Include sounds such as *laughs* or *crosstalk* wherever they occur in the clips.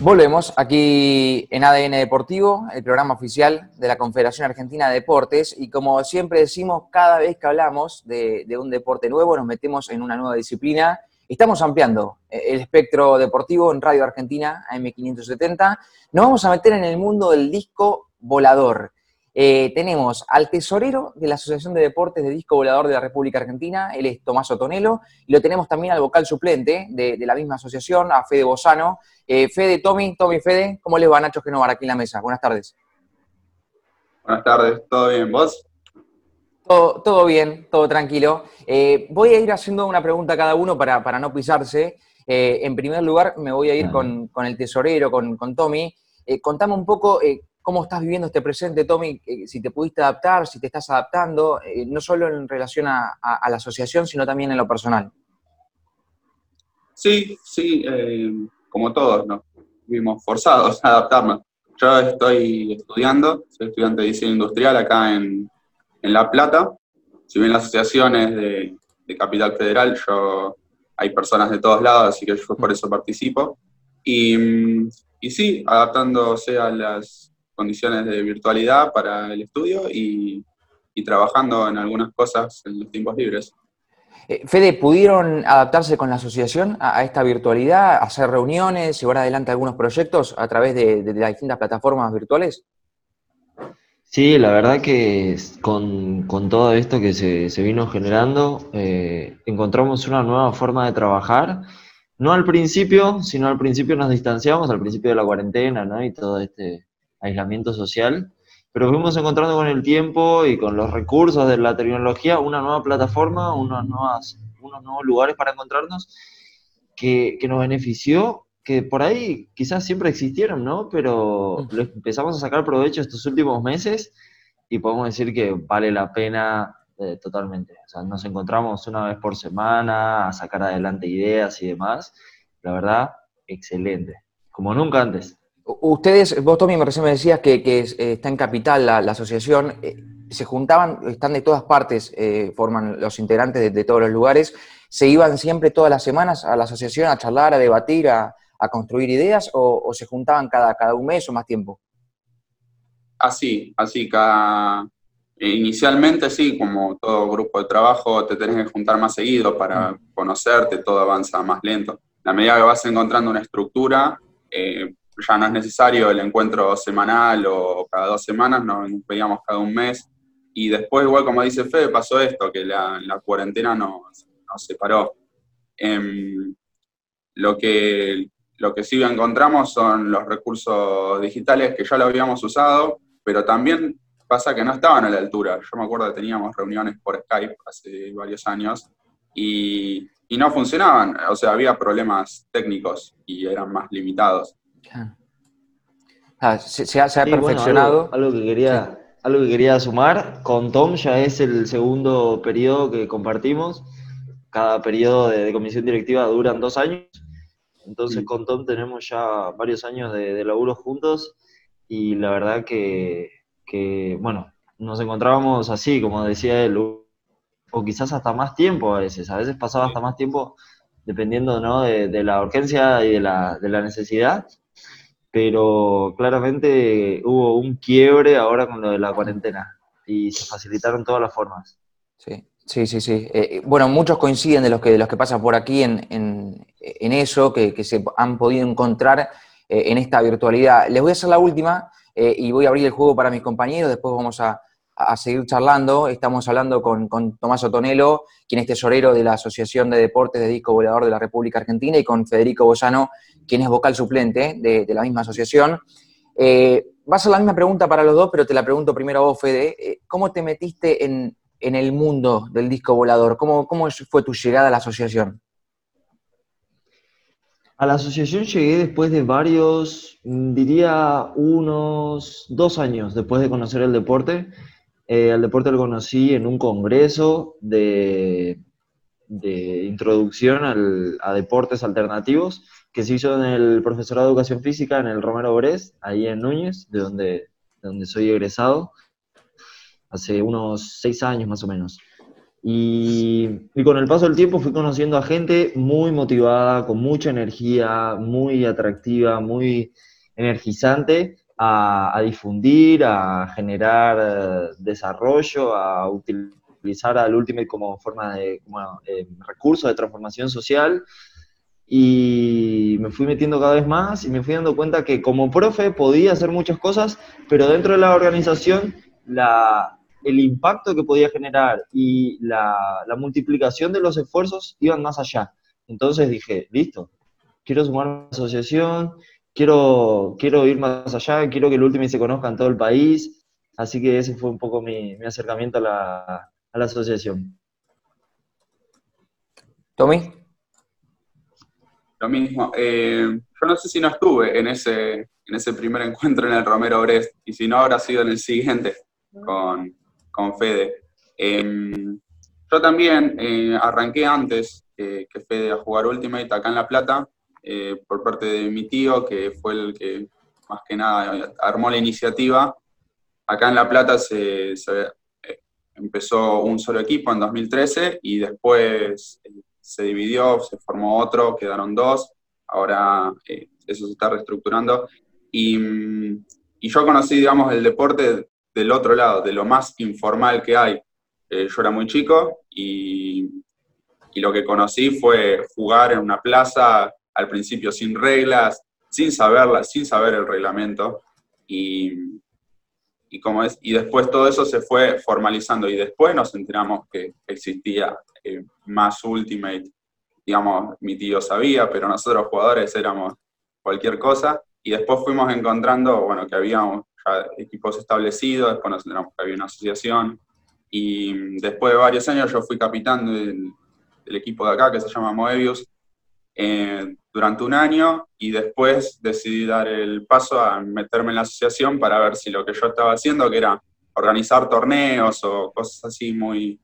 Volvemos aquí en ADN Deportivo, el programa oficial de la Confederación Argentina de Deportes. Y como siempre decimos, cada vez que hablamos de, un deporte nuevo, nos metemos en una nueva disciplina. Estamos ampliando el espectro deportivo en Radio Argentina, AM570. Nos vamos a meter en el mundo del disco volador. Eh, tenemos al tesorero de la Asociación de Deportes de Disco Volador de la República Argentina, él es Tomás Otonelo, y lo tenemos también al vocal suplente de, la misma asociación, a Fede Bozano. Eh, Fede, Tommy, Tommy, Fede, ¿cómo les va Nacho Genovar aquí en la mesa? Buenas tardes. Buenas tardes, ¿todo bien? ¿Vos? Todo, bien, todo tranquilo. Eh, voy a ir haciendo una pregunta a cada uno para, no pisarse. en primer lugar, me voy a ir con, el tesorero, con, con Tommy. contame un poco cómo estás viviendo este presente, Tommy, eh, si te pudiste adaptar, si te estás adaptando, eh, no solo en relación a, la asociación, sino también en lo personal. Sí, sí, eh, como todos, ¿no? Vivimos forzados a adaptarnos. Yo estoy estudiando, soy estudiante de diseño industrial acá en, La Plata. Si bien la asociación es de, Capital Federal, yo hay personas de todos lados, así que yo por eso participo. Y, y sí, adaptándose a las condiciones de virtualidad para el estudio y, trabajando en algunas cosas en los tiempos libres. Eh, Fede, ¿pudieron adaptarse con la asociación a, esta virtualidad, hacer reuniones, llevar adelante algunos proyectos a través de, las distintas plataformas virtuales? Sí, la verdad que con, todo esto que se, vino generando, eh, encontramos una nueva forma de trabajar. No al principio, sino al principio nos distanciamos, al principio de la cuarentena, ¿no? Y todo este, aislamiento social, pero fuimos encontrando con el tiempo y con los recursos de la tecnología una nueva plataforma, unas nuevas, unos nuevos lugares para encontrarnos que, nos benefició, que por ahí quizás siempre existieron, ¿no? Pero empezamos a sacar provecho estos últimos meses y podemos decir que vale la pena eh, totalmente. O sea, nos encontramos una vez por semana a sacar adelante ideas y demás. La verdad, excelente. Como nunca antes. Ustedes, vos Tommy, recién me decías que, eh, está en Capital la, asociación, eh, se juntaban, están de todas partes, eh, forman los integrantes de, todos los lugares, se iban siempre todas las semanas a la asociación a charlar, a debatir, a, construir ideas, o, se juntaban cada, cada un mes o más tiempo? Así, así, cada... Inicialmente sí, como todo grupo de trabajo, te tenés que juntar más seguido para mm. conocerte, todo avanza más lento. A medida que vas encontrando una estructura, ya no es necesario el encuentro semanal o cada dos semanas, nos veíamos cada un mes. Y después, igual como dice Fede, pasó esto, que la, cuarentena nos, separó. Em, lo, que, lo que sí encontramos son los recursos digitales que ya lo habíamos usado, pero también pasa que no estaban a la altura. Yo me acuerdo que teníamos reuniones por Skype hace varios años y, y no funcionaban, o sea, había problemas técnicos y eran más limitados. Ah, se, ha, perfeccionado. algo, que quería, algo que quería sumar, con Tom ya es el segundo periodo que compartimos. Cada periodo de, comisión directiva duran dos años. Entonces con Tom tenemos ya varios años de, laburo juntos y la verdad que, bueno, nos encontrábamos así, como decía él, o quizás hasta más tiempo a veces. A veces pasaba hasta más tiempo dependiendo ¿no? de, la urgencia y de la, de la necesidad pero claramente hubo un quiebre ahora con lo de la cuarentena y se facilitaron todas las formas. Sí, sí, sí, sí. Eh, eh, bueno, muchos coinciden de los que, de los que pasan por aquí en, en, eso, que, se han podido encontrar eh, en esta virtualidad. Les voy a hacer la última y voy a abrir el juego para mis compañeros, después vamos a, a seguir charlando. Estamos hablando con, Tomás Otonelo, quien es tesorero de la Asociación de Deportes de Disco Volador de la República Argentina, y con Federico Bozano, quien es vocal suplente de, la misma asociación. Eh, va a ser la misma pregunta para los dos, pero te la pregunto primero a vos, Fede. Eh, ¿Cómo te metiste en, el mundo del disco volador? ¿Cómo, ¿Cómo fue tu llegada a la asociación? A la asociación llegué después de varios, diría unos dos años después de conocer el deporte. Eh, al deporte lo conocí en un congreso de, introducción a deportes alternativos que se hizo en el profesorado de educación física en el Romero Brés, ahí en Núñez, de donde, donde soy egresado, hace unos seis años más o menos. Y, y, con el paso del tiempo fui conociendo a gente muy motivada, con mucha energía, muy atractiva, muy energizante, a, difundir, a generar eh, desarrollo, a utilizar al Ultimate como forma de como, eh, recurso de transformación social. Y me fui metiendo cada vez más y me fui dando cuenta que como profe podía hacer muchas cosas, pero dentro de la organización la, el impacto que podía generar y la, la multiplicación de los esfuerzos iban más allá. Entonces dije, listo, quiero sumar a la asociación, quiero, quiero ir más allá, quiero que el último se conozca en todo el país, así que ese fue un poco mi, acercamiento a la, asociación. Tommy. Lo mismo. Eh, yo no sé si no estuve en ese, en ese primer encuentro en el Romero Brest, y si no habrá sido en el siguiente con, con Fede. Em, yo también eh, arranqué antes que Fede a jugar Ultimate acá en La Plata, eh, por parte de mi tío, que fue el que más que nada armó la iniciativa. Acá en La Plata se, eh, empezó un solo equipo en 2013 y después se dividió, se formó otro, quedaron dos, ahora eso se está reestructurando. Y, y, yo conocí, digamos, el deporte del otro lado, de lo más informal que hay. yo era muy chico y, y lo que conocí fue jugar en una plaza al principio sin reglas, sin saberlas, sin saber el reglamento. Y, y, como es, y después todo eso se fue formalizando y después nos enteramos que existía eh, más Ultimate. Digamos, mi tío sabía, pero nosotros jugadores éramos cualquier cosa. Y después fuimos encontrando, bueno, que habíamos ya equipos establecidos, después nos enteramos que había una asociación. Y después de varios años yo fui capitán del, del equipo de acá que se llama Moebius, eh, durante un año y después decidí dar el paso a meterme en la asociación para ver si lo que yo estaba haciendo, que era organizar torneos o cosas así muy,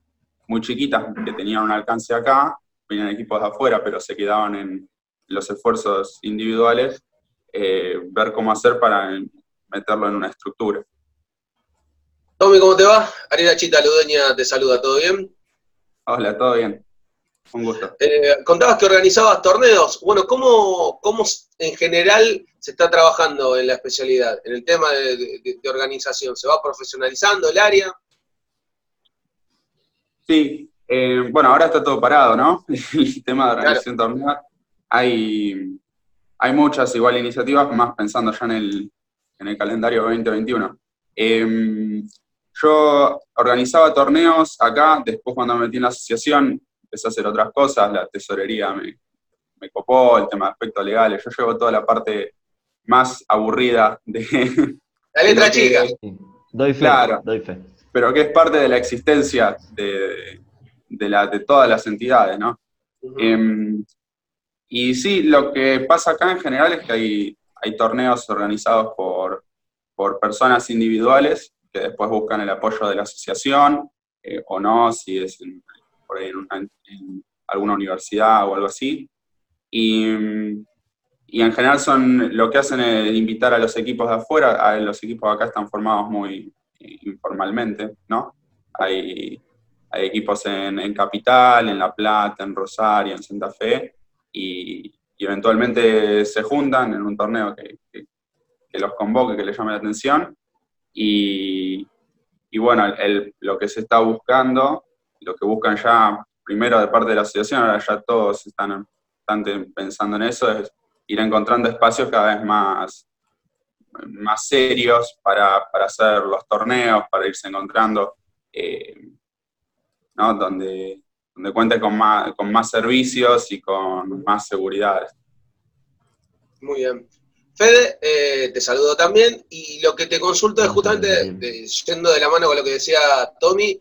muy chiquitas que tenían un alcance acá, venían equipos de afuera, pero se quedaban en los esfuerzos individuales, eh, ver cómo hacer para meterlo en una estructura. Tommy, ¿cómo te va? Ariela Chita Ludeña te saluda, ¿todo bien? Hola, todo bien. Un gusto. Eh, contabas que organizabas torneos. Bueno, ¿cómo, ¿cómo en general se está trabajando en la especialidad, en el tema de, organización? ¿Se va profesionalizando el área? Sí, eh, bueno, ahora está todo parado, ¿no? *laughs* el tema de organización torneos. Hay, hay muchas igual iniciativas, más pensando ya en el, en el calendario 2021. Em, yo organizaba torneos acá, después cuando me metí en la asociación, empecé a hacer otras cosas, la tesorería me, me copó, el tema de aspectos legales, yo llevo toda la parte más aburrida de... La letra chica. doy fe, claro, doy fe. Pero que es parte de la existencia de, de, la, de todas las entidades, ¿no? Em, y sí, lo que pasa acá en general es que hay, hay torneos organizados por, por personas individuales que después buscan el apoyo de la asociación, eh, o no, si es en por ahí en, alguna universidad o algo así. Y, y, en general son, lo que hacen es invitar a los equipos de afuera, a los equipos de acá están formados muy informalmente, ¿no? Hay, hay equipos en, en, Capital, en La Plata, en Rosario, en Santa Fe, y, eventualmente se juntan en un torneo que, que, los convoque, que les llame la atención, y, y bueno, el, lo que se está buscando lo que buscan ya, primero de parte de la asociación, ahora ya todos están, pensando en eso, es ir encontrando espacios cada vez más, más serios para, hacer los torneos, para irse encontrando, eh, ¿no? donde, donde cuente con más, con más servicios y con más seguridad. Muy bien. Fede, eh, te saludo también y lo que te consulto es justamente, yendo de la mano con lo que decía Tommy,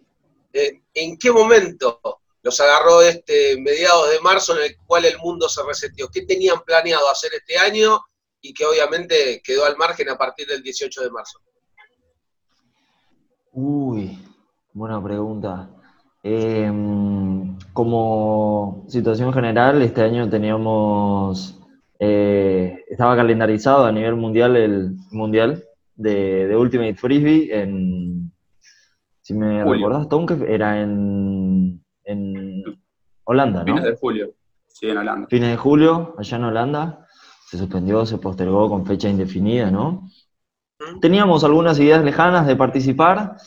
eh, ¿en qué momento los agarró este mediados de marzo en el cual el mundo se reseteó? ¿Qué tenían planeado hacer este año y que obviamente quedó al margen a partir del 18 de marzo? Uy, buena pregunta. Em, como situación general, este año teníamos, eh, estaba calendarizado a nivel mundial el mundial de Ultimate Frisbee en si me recordás, Tom, era en en Holanda, ¿no? Fines de julio, sí, en Holanda. Fines de julio, allá en Holanda. Se suspendió, se postergó con fecha indefinida, ¿no? Teníamos algunas ideas lejanas de participar,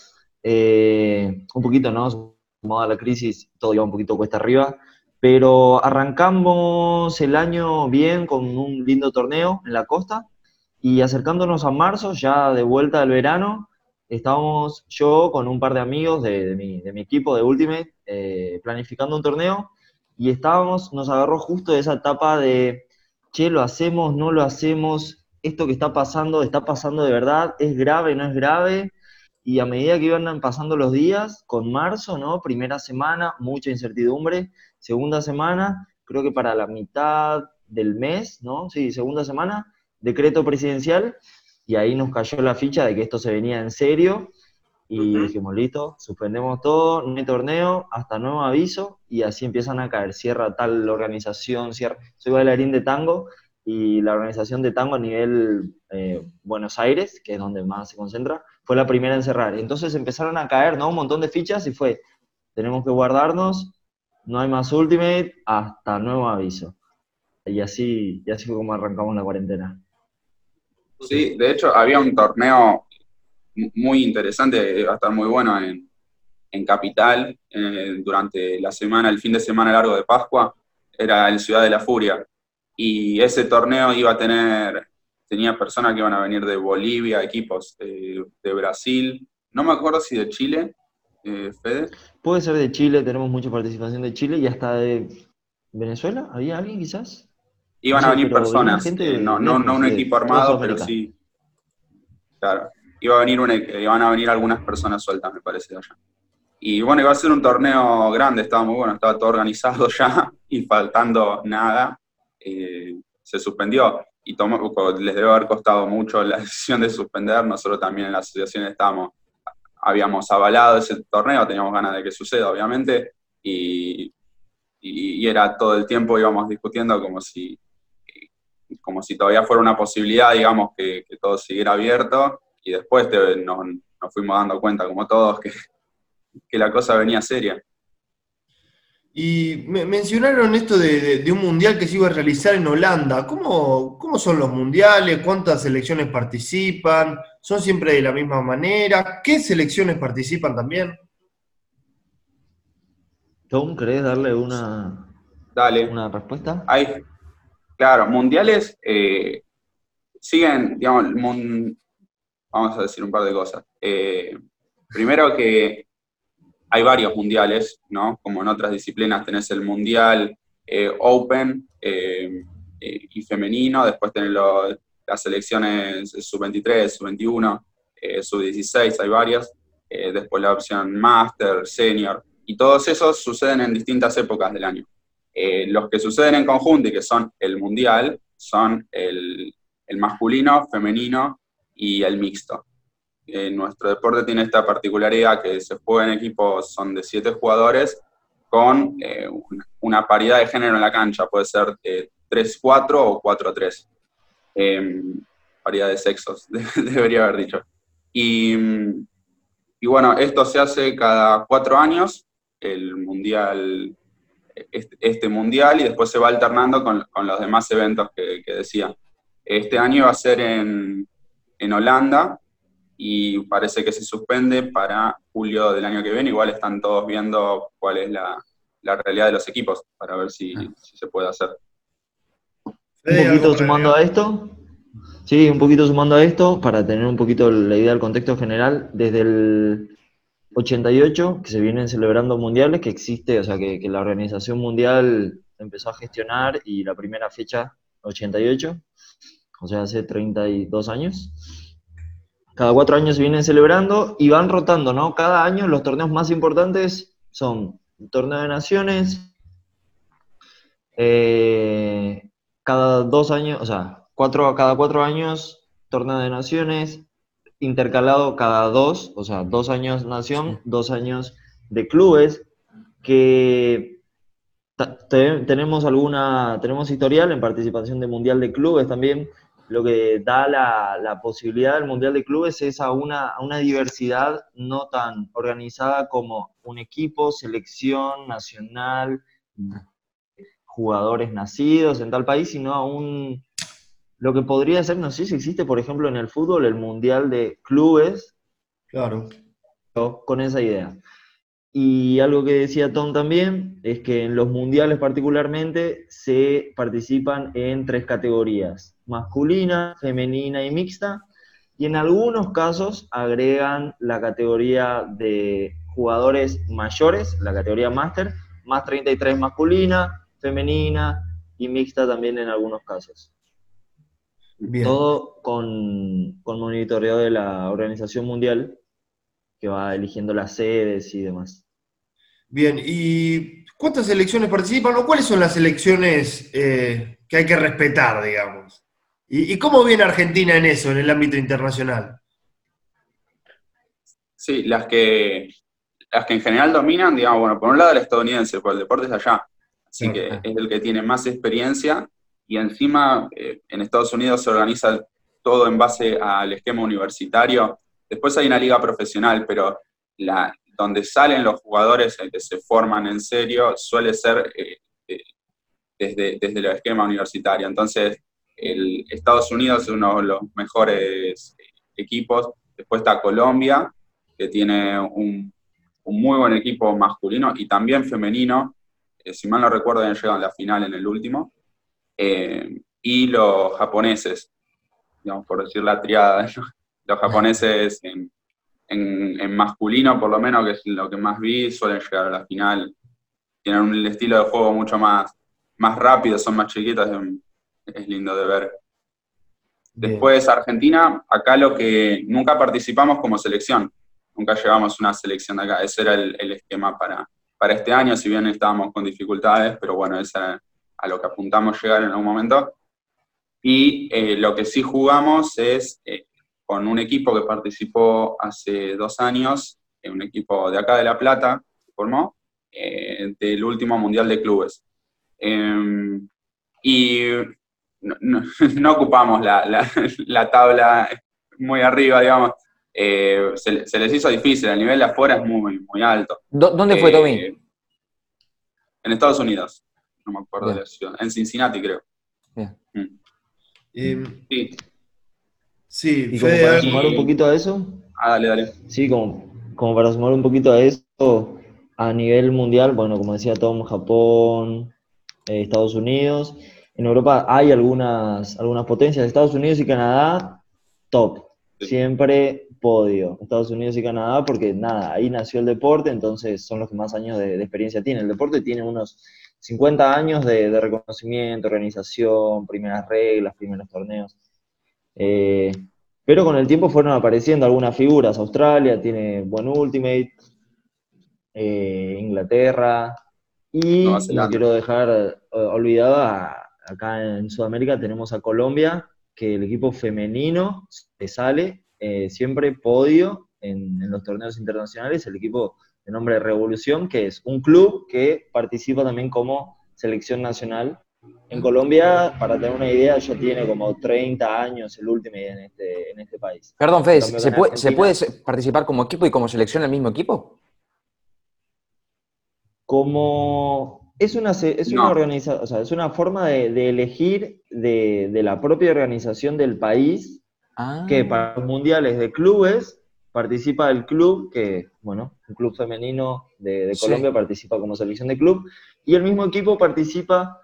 eh, un poquito, ¿no? Sumada la crisis, todo iba un poquito cuesta arriba, pero arrancamos el año bien con un lindo torneo en la costa y acercándonos a marzo, ya de vuelta del verano, estábamos yo con un par de amigos de, mi, equipo de Ultimate eh, planificando un torneo y estábamos, nos agarró justo esa etapa de, che, lo hacemos, no lo hacemos, esto que está pasando, está pasando de verdad, es grave, no es grave, y a medida que iban pasando los días, con marzo, ¿no? Primera semana, mucha incertidumbre, segunda semana, creo que para la mitad del mes, ¿no? Sí, segunda semana, decreto presidencial, y ahí nos cayó la ficha de que esto se venía en serio, y dijimos, listo, suspendemos todo, no hay torneo, hasta nuevo aviso, y así empiezan a caer, cierra tal organización, cierra, soy bailarín de tango, y la organización de tango a nivel eh, Buenos Aires, que es donde más se concentra, fue la primera en cerrar. Entonces empezaron a caer ¿no? un montón de fichas y fue, tenemos que guardarnos, no hay más Ultimate, hasta nuevo aviso. Y así, y así fue como arrancamos la cuarentena. Sí, de hecho había un torneo muy interesante, va a estar muy bueno en, en Capital, eh, durante la semana, el fin de semana largo de Pascua, era el Ciudad de la Furia y ese torneo iba a tener, tenía personas que iban a venir de Bolivia, equipos eh, de Brasil, no me acuerdo si de Chile, eh, Fede. Puede ser de Chile, tenemos mucha participación de Chile y hasta de Venezuela, ¿había alguien quizás? Iban a venir personas, eh, no, no, no, un equipo armado, pero sí. Claro, iba a venir iban a venir algunas personas sueltas, me parece, de allá. Y bueno, iba a ser un torneo grande, estaba muy bueno, estaba todo organizado *laughs* ya y faltando nada. Eh, se suspendió y tomó, les debe haber costado mucho la *laughs* decisión de suspender. Nosotros también en la asociación estábamos, habíamos avalado ese torneo, teníamos ganas de que suceda, obviamente, y, y, era todo el tiempo íbamos discutiendo como si, como si todavía fuera una posibilidad, digamos, que, todo siguiera abierto, y después nos, nos, fuimos dando cuenta, como todos, que, que la cosa venía seria. Y me mencionaron esto de, un mundial que se iba a realizar en Holanda. ¿Cómo, ¿Cómo, son los mundiales? ¿Cuántas selecciones participan? ¿Son siempre de la misma manera? ¿Qué selecciones participan también? Tom, ¿querés darle una, Dale. una respuesta? Hay, claro, mundiales eh, siguen, digamos, vamos a decir un par de cosas. Eh, primero que hay varios mundiales, ¿no? Como en otras disciplinas tenés el mundial eh, Open y femenino, después tenés las selecciones sub-23, sub-21, sub-16, hay varias, después la opción Master, Senior, y todos esos suceden en distintas épocas del año. Los que suceden en conjunto y que son el mundial son el, masculino, femenino y el mixto nuestro deporte tiene esta particularidad que se juega en equipos, son de siete jugadores, con eh, una paridad de género en la cancha, puede ser 3-4 o 4-3. Em, paridad de sexos, *laughs* debería haber dicho. Y, y, bueno, esto se hace cada cuatro años, el mundial, este, este mundial, y después se va alternando con, con los demás eventos que, que, decía. Este año va a ser en, en Holanda, y parece que se suspende para julio del año que viene. Igual están todos viendo cuál es la, realidad de los equipos para ver si, ah. se puede hacer. Un poquito sumando a esto, sí, un poquito sumando a esto, para tener un poquito la idea del contexto general, desde el 88 que se vienen celebrando mundiales, que existe, o sea, que, la Organización Mundial empezó a gestionar y la primera fecha, 88, o sea, hace 32 años. Cada cuatro años se vienen celebrando y van rotando, ¿no? Cada año los torneos más importantes son el torneo de naciones, eh, cada dos años, o sea, cuatro, cada cuatro años, torneo de naciones, intercalado cada dos, o sea, dos años nación, dos años de clubes, que tenemos alguna, tenemos historial en participación de Mundial de Clubes también, lo que da la, posibilidad del Mundial de Clubes es a una, una diversidad no tan organizada como un equipo, selección nacional, jugadores nacidos en tal país, sino a un, lo que podría ser, no sé si existe, por ejemplo, en el fútbol, el Mundial de Clubes. Claro. Con esa idea. Y algo que decía Tom también es que en los mundiales particularmente se participan en tres categorías, masculina, femenina y mixta, y en algunos casos agregan la categoría de jugadores mayores, la categoría máster, más 33 masculina, femenina y mixta también en algunos casos. Todo con, con monitoreo de la Organización Mundial, que va eligiendo las sedes y demás. Bien, ¿y cuántas elecciones participan o cuáles son las elecciones eh, que hay que respetar, digamos? ¿Y, cómo viene Argentina en eso, en el ámbito internacional? Sí, las que, las que en general dominan, digamos, bueno, por un lado el estadounidense, porque el deporte es allá, así que es el que tiene más experiencia y encima eh, en Estados Unidos se organiza todo en base al esquema universitario. Después hay una liga profesional, pero donde salen los jugadores que se forman en serio suele ser eh, eh, desde, desde el esquema universitario. Entonces, el Estados Unidos es uno de los mejores equipos. Después está Colombia, que tiene un, muy buen equipo masculino y también femenino. Eh, si mal no recuerdo, han llegado a la final en el último. Y los japoneses, digamos, por decir la triada, los japoneses en, en, masculino, por lo menos, que es lo que más vi, suelen llegar a la final. Tienen un estilo de juego mucho más, más rápido, son más chiquitos, es lindo de ver. Después Argentina, acá lo que nunca participamos como selección, nunca llevamos una selección de acá, ese era el, esquema para, para este año, si bien estábamos con dificultades, pero bueno, ese era a lo que apuntamos llegar en algún momento. Y eh, lo que sí jugamos es eh, con un equipo que participó hace dos años, un equipo de acá de La Plata, se formó, eh, del último Mundial de Clubes. Em, y no, *laughs* ocupamos *laughs* la, tabla muy arriba, digamos. Eh, se, les hizo difícil, el nivel de afuera es muy, muy alto. ¿Dónde fue Tommy? Eh, en Estados Unidos, no me acuerdo de la ciudad, en Cincinnati creo. Bien. Mm. Em, sí. Sí, y como para sumar un poquito a eso. Ah, dale, dale. Sí, como, como para sumar un poquito a eso, a nivel mundial, bueno, como decía Tom, Japón, eh, Estados Unidos. En Europa hay algunas, algunas potencias, Estados Unidos y Canadá, top. Siempre podio. Estados Unidos y Canadá, porque nada, ahí nació el deporte, entonces son los que más años de, experiencia tienen. El deporte tiene unos 50 años de, de reconocimiento, organización, primeras reglas, primeros torneos. Eh, pero con el tiempo fueron apareciendo algunas figuras. Australia tiene buen Ultimate, eh, Inglaterra, y no, quiero dejar eh, olvidado, acá en Sudamérica tenemos a Colombia, que el equipo femenino sale siempre podio en, en, los torneos internacionales, el equipo de nombre Revolución, que es un club que participa también como selección nacional en Colombia, para tener una idea, ya tiene como 30 años el último en este, en este país. Perdón, Fede, ¿se puede, ¿se puede, participar como equipo y como selección el mismo equipo? Como es una, es una organización, o sea, es una forma de, elegir de, la propia organización del país ah. que para los mundiales de clubes participa el club, que, bueno, un club femenino de, Colombia participa como selección de club, y el mismo equipo participa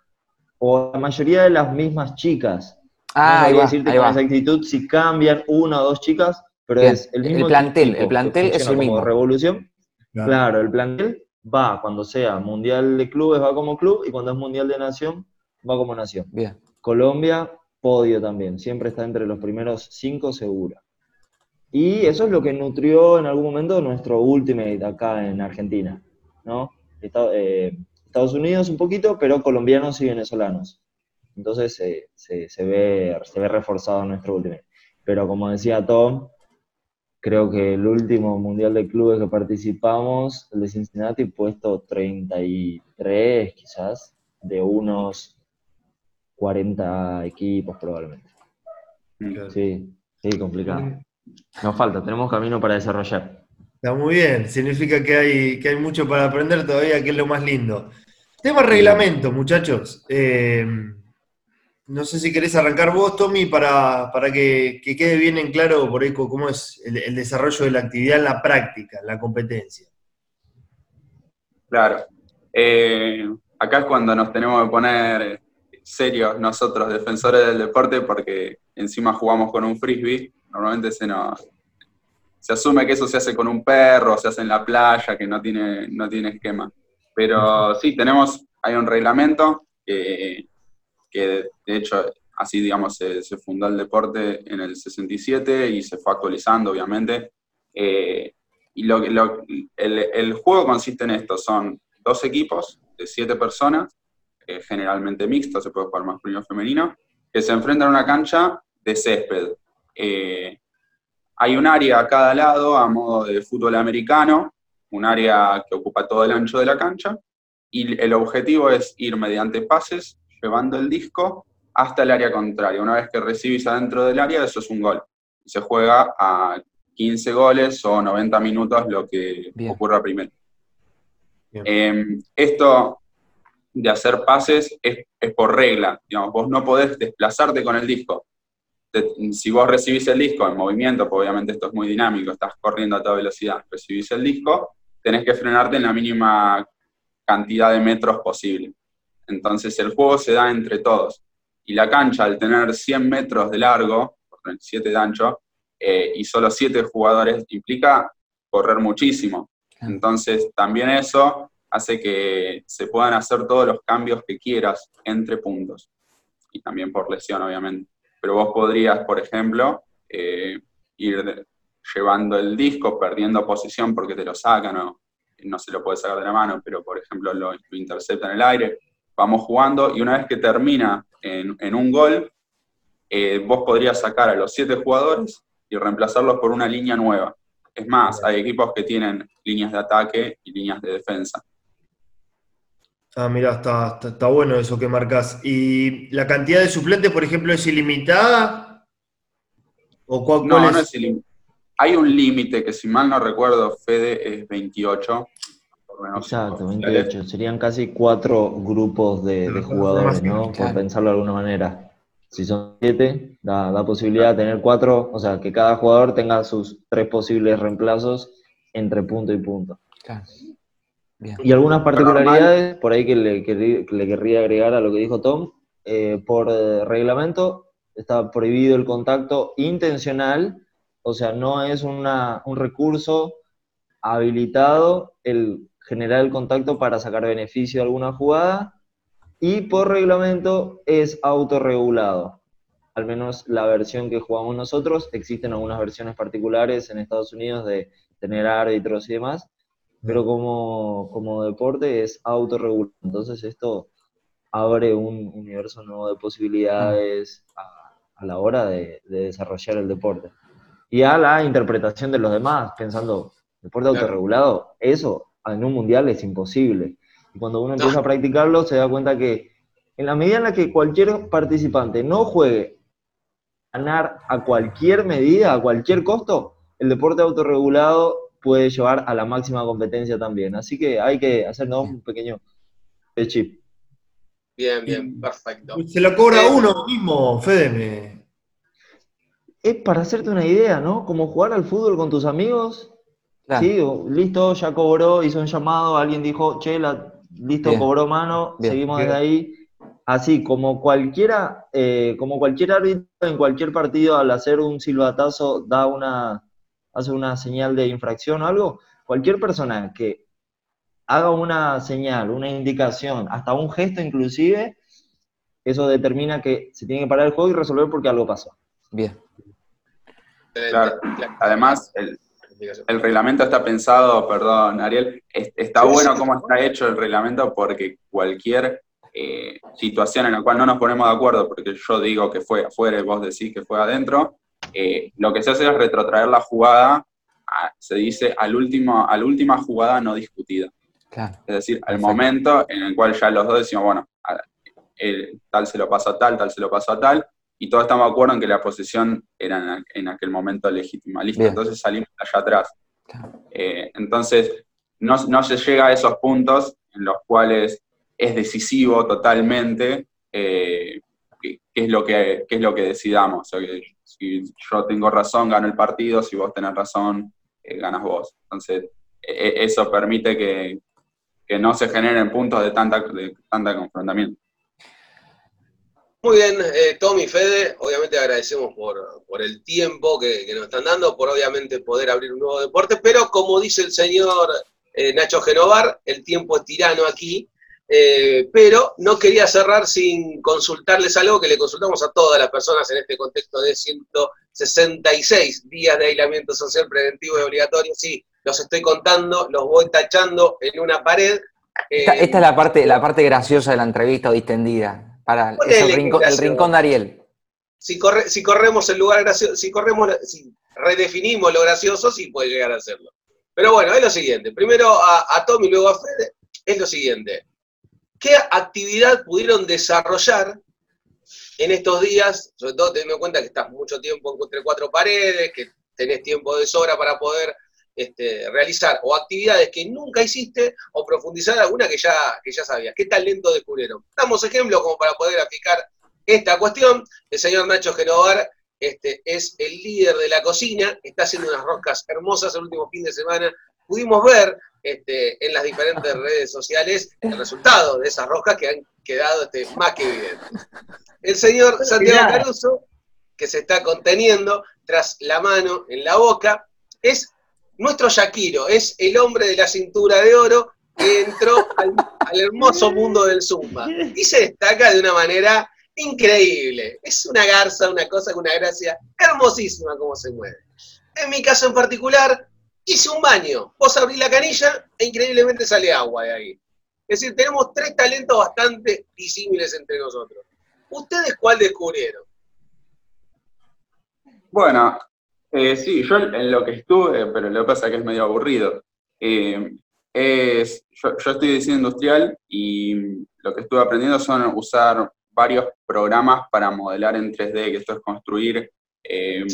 o la mayoría de las mismas chicas. Ah, no ahí va, decirte con exactitud si cambian una o dos chicas, pero es el mismo. El plantel, el plantel es el mismo. Revolución. Claro. el plantel va cuando sea mundial de clubes, va como club, y cuando es mundial de nación, va como nación. Bien. Colombia, podio también, siempre está entre los primeros cinco segura. Y eso es lo que nutrió en algún momento nuestro Ultimate acá en Argentina, ¿no? Eh, Estados Unidos un poquito, pero colombianos y venezolanos. Entonces se, ve, se ve reforzado nuestro último. Pero como decía Tom, creo que el último mundial de clubes que participamos, el de Cincinnati, puesto 33 quizás, de unos 40 equipos probablemente. Sí, sí, complicado. Nos falta, tenemos camino para desarrollar. Está muy bien, significa que hay, que hay mucho para aprender todavía, que es lo más lindo. Tema reglamento, muchachos. Eh, no sé si querés arrancar vos, Tommy, para, que, quede bien en claro por ahí cómo es el, desarrollo de la actividad en la práctica, en la competencia. Claro. Eh, acá es cuando nos tenemos que poner serios nosotros, defensores del deporte, porque encima jugamos con un frisbee. Normalmente se nos se asume que eso se hace con un perro, se hace en la playa, que no tiene, no tiene esquema. Pero sí, tenemos, hay un reglamento que, de hecho así, digamos, se, fundó el deporte en el 67 y se fue actualizando, obviamente. Eh, y lo, el, juego consiste en esto, son dos equipos de siete personas, eh, generalmente mixtos, se puede jugar masculino o femenino, que se enfrentan a una cancha de césped. Eh, hay un área a cada lado a modo de fútbol americano, un área que ocupa todo el ancho de la cancha, y el objetivo es ir mediante pases, llevando el disco hasta el área contraria. Una vez que recibís adentro del área, eso es un gol. Se juega a 15 goles o 90 minutos, lo que ocurra primero. Em, esto de hacer pases es, por regla. Digamos, vos no podés desplazarte con el disco si vos recibís el disco en movimiento, pues obviamente esto es muy dinámico, estás corriendo a toda velocidad, recibís el disco, tenés que frenarte en la mínima cantidad de metros posible. Entonces el juego se da entre todos. Y la cancha, al tener 100 metros de largo, 7 de ancho, eh, y solo 7 jugadores, implica correr muchísimo. Entonces también eso hace que se puedan hacer todos los cambios que quieras entre puntos. Y también por lesión, obviamente pero vos podrías, por ejemplo, eh, ir llevando el disco, perdiendo posición porque te lo sacan o no se lo puede sacar de la mano, pero por ejemplo lo, intercepta en el aire, vamos jugando y una vez que termina en, un gol, eh, vos podrías sacar a los siete jugadores y reemplazarlos por una línea nueva. Es más, hay equipos que tienen líneas de ataque y líneas de defensa. Ah, mira, está, está, bueno eso que marcas. ¿Y la cantidad de suplentes, por ejemplo, es ilimitada? ¿O cuál, no, no es ilimitada. Hay un límite que, si mal no recuerdo, Fede es 28. Exacto, 28. Serían casi cuatro grupos de, jugadores, ¿no? Por pensarlo de alguna manera. Si son siete, da, da posibilidad de tener cuatro, o sea, que cada jugador tenga sus tres posibles reemplazos entre punto y punto. Claro. Y algunas particularidades, por ahí que le, querría agregar a lo que dijo Tom, eh, por eh, reglamento está prohibido el contacto intencional, o sea, no es un recurso habilitado el generar el contacto para sacar beneficio de alguna jugada, y por reglamento es autorregulado. Al menos la versión que jugamos nosotros, existen algunas versiones particulares en Estados Unidos de tener árbitros y demás, pero como, deporte es autorregulado. Entonces esto abre un universo nuevo de posibilidades a, la hora de, desarrollar el deporte. Y a la interpretación de los demás, pensando, deporte autorregulado, eso en un mundial es imposible. Y cuando uno empieza a practicarlo, se da cuenta que en la medida en la que cualquier participante no juegue ganar a cualquier medida, a cualquier costo, el deporte autorregulado puede llevar a la máxima competencia también. Así que hay que hacernos un pequeño chip. Bien, bien, perfecto. Se lo cobra eh, uno mismo, Fede. Es para hacerte una idea, ¿no? Como jugar al fútbol con tus amigos. Sí, listo, ya cobró, hizo un llamado, alguien dijo, che, listo, cobró mano, seguimos desde ahí. Así, como cualquiera, eh, como cualquier árbitro en cualquier partido al hacer un silbatazo da una, hace una señal de infracción o algo, cualquier persona que haga una señal, una indicación, hasta un gesto inclusive, eso determina que se tiene que parar el juego y resolver porque algo pasó. Bien. Claro. Además, el, reglamento está pensado, perdón, Ariel, está bueno cómo está hecho el reglamento porque cualquier eh, situación en la cual no nos ponemos de acuerdo, porque yo digo que fue afuera y vos decís que fue adentro, eh, lo que se hace es retrotraer la jugada, se dice, al último, a la última jugada no discutida. Es decir, al momento en el cual ya los dos decimos, bueno, tal se lo pasa a tal, tal se lo pasa a tal, y todos estamos de acuerdo en que la posesión era en, aquel momento legítima. Listo, entonces salimos allá atrás. Eh, entonces, no, no, se llega a esos puntos en los cuales es decisivo totalmente eh, qué, es lo que, es lo que decidamos. si yo tengo razón, gano el partido, si vos tenés razón, eh, ganas vos. Entonces, e, e, eso permite que, no se generen puntos de tanta, de tanta confrontamiento. Muy bien, eh, Tommy, Fede, obviamente agradecemos por, el tiempo que, nos están dando, por obviamente poder abrir un nuevo deporte, pero como dice el señor eh, Nacho Genovar, el tiempo es tirano aquí, eh, pero no quería cerrar sin consultarles algo que le consultamos a todas las personas en este contexto de 166 días de aislamiento social preventivo y obligatorio. Sí, los estoy contando, los voy tachando en una pared. Esta, es la parte, la parte graciosa de la entrevista distendida, para el, rincón, de Ariel. Si, corre, si corremos el lugar gracioso, si corremos, si redefinimos lo gracioso, sí puede llegar a hacerlo. Pero bueno, es lo siguiente. Primero a, a Tommy, luego a Fede, es lo siguiente. ¿Qué actividad pudieron desarrollar en estos días? Sobre todo teniendo en cuenta que estás mucho tiempo entre cuatro paredes, que tenés tiempo de sobra para poder este, realizar o actividades que nunca hiciste o profundizar alguna que ya, que ya sabías. ¿Qué talento descubrieron? Damos ejemplos como para poder aplicar esta cuestión. El señor Nacho Genovar este, es el líder de la cocina, está haciendo unas roscas hermosas el último fin de semana. Pudimos ver este, en las diferentes redes sociales el resultado de esas roscas que han quedado este, más que evidentes. El señor Santiago Caruso, que se está conteniendo tras la mano en la boca, es nuestro Shakiro, es el hombre de la cintura de oro que entró al, hermoso mundo del Zumba y se destaca de una manera increíble. Es una garza, una cosa con una gracia hermosísima como se mueve. En mi caso en particular, hice un baño. Vos abrís la canilla e increíblemente sale agua de ahí. Es decir, tenemos tres talentos bastante disímiles entre nosotros. ¿Ustedes cuál descubrieron? Bueno, eh, sí, yo en lo que estuve, pero lo que pasa es que es medio aburrido. Eh, es, yo, estoy en diseño industrial y lo que estuve aprendiendo son usar varios programas para modelar en 3D, que esto es construir eh,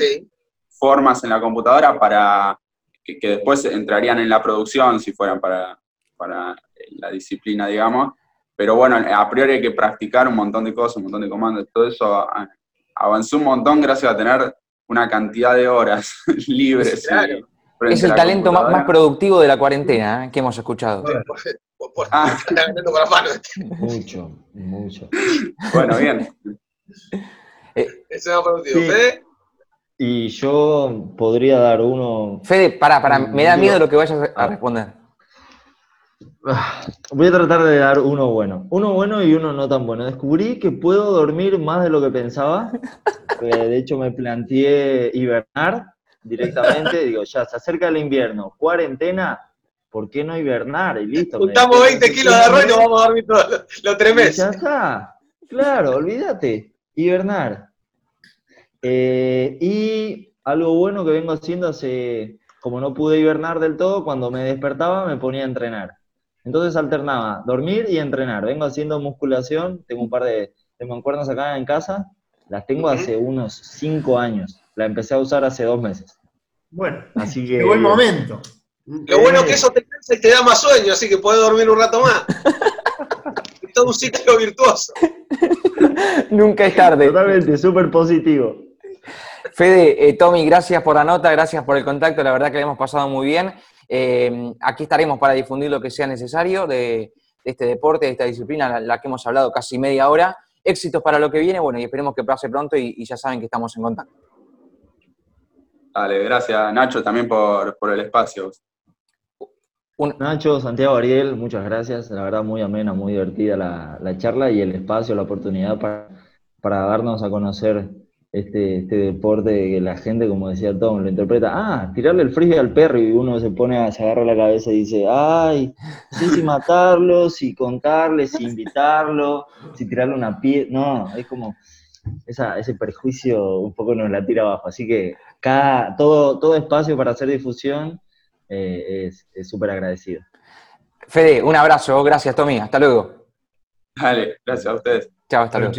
formas en la computadora para que, después entrarían en la producción si fueran para, para la disciplina, digamos. Pero bueno, a priori hay que practicar un montón de cosas, un montón de comandos, todo eso avanzó un montón gracias a tener una cantidad de horas *laughs* libres. es el talento más, productivo de la cuarentena ¿eh? que hemos escuchado. *laughs* Ah. *laughs* mucho, mucho. Bueno, bien. Eh, Ese es productivo. Y yo podría dar uno. Fede, para, para, me da miedo lo que vayas a ah. responder. Ah, voy a tratar de dar uno bueno. Uno bueno y uno no tan bueno. Descubrí que puedo dormir más de lo que pensaba. de hecho, me planteé hibernar directamente. *laughs* Digo, ya se acerca el invierno, cuarentena, ¿por qué no hibernar? Y listo. Juntamos 20 kilos de arroz y nos vamos a dormir todos los tres meses. Ya está. Claro, olvídate. Hibernar. Eh, y algo bueno que vengo haciendo hace, como no pude hibernar del todo, cuando me despertaba me ponía a entrenar. Entonces alternaba dormir y entrenar. Vengo haciendo musculación, tengo un par de, de mancuernas acá en casa, las tengo hace unos cinco años. La empecé a usar hace dos meses. Bueno, así que. Qué buen momento. Lo bueno que eso te cansa y te da más sueño, así que puedes dormir un rato más. *laughs* es todo un ciclo virtuoso. Nunca es tarde. Totalmente, súper positivo. Fede, eh, Tommy, gracias por la nota, gracias por el contacto, la verdad que le hemos pasado muy bien. Eh, aquí estaremos para difundir lo que sea necesario de, este deporte, de esta disciplina, la, la, que hemos hablado casi media hora. Éxitos para lo que viene, bueno, y esperemos que pase pronto y, ya saben que estamos en contacto. Dale, gracias Nacho también por, el espacio. Nacho, Santiago, Ariel, muchas gracias. La verdad, muy amena, muy divertida la, charla y el espacio, la oportunidad para, para darnos a conocer este, este deporte que la gente, como decía Tom, lo interpreta, ah, tirarle el frisbee al perro y uno se pone, a, se agarra la cabeza y dice, ay, no sé si matarlo, si contarle, si invitarlo, si tirarle una piedra, no, es como ese prejuicio un poco nos la tira abajo, así que cada, todo, todo espacio para hacer difusión eh, es súper agradecido. Fede, un abrazo, gracias Tommy, hasta luego. Dale, gracias a ustedes. Chao, hasta luego.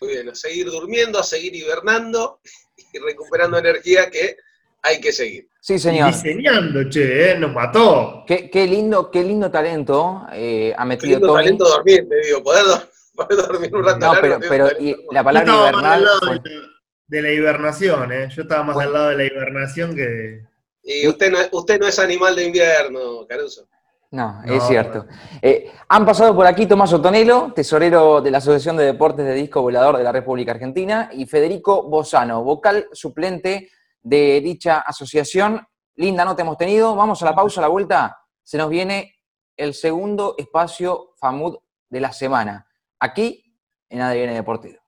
Muy bien, a seguir durmiendo, a seguir hibernando *laughs* y recuperando energía que hay que seguir. Sí, señor. Diseñando, che, ¿eh? nos mató. Qué, qué lindo, qué lindo talento eh, ha Qué metido lindo Tony. talento dormir, te digo, poder, do- poder dormir un rato No, largo, pero, pero y la Yo palabra más lado fue- de, la- de la hibernación, ¿eh? Yo estaba más Bueno. del lado de la hibernación que... Y usted no, usted no es animal de invierno, Caruso. No, No, es cierto. Eh, han pasado por aquí Tomás Otonelo, tesorero de la Asociación de Deportes de Disco Volador de la República Argentina, y Federico Bozano, vocal suplente de dicha asociación. Linda nota hemos tenido. Vamos a la pausa, a la vuelta. Se nos viene el segundo espacio FAMUD de la semana, aquí en ADN Deportivo.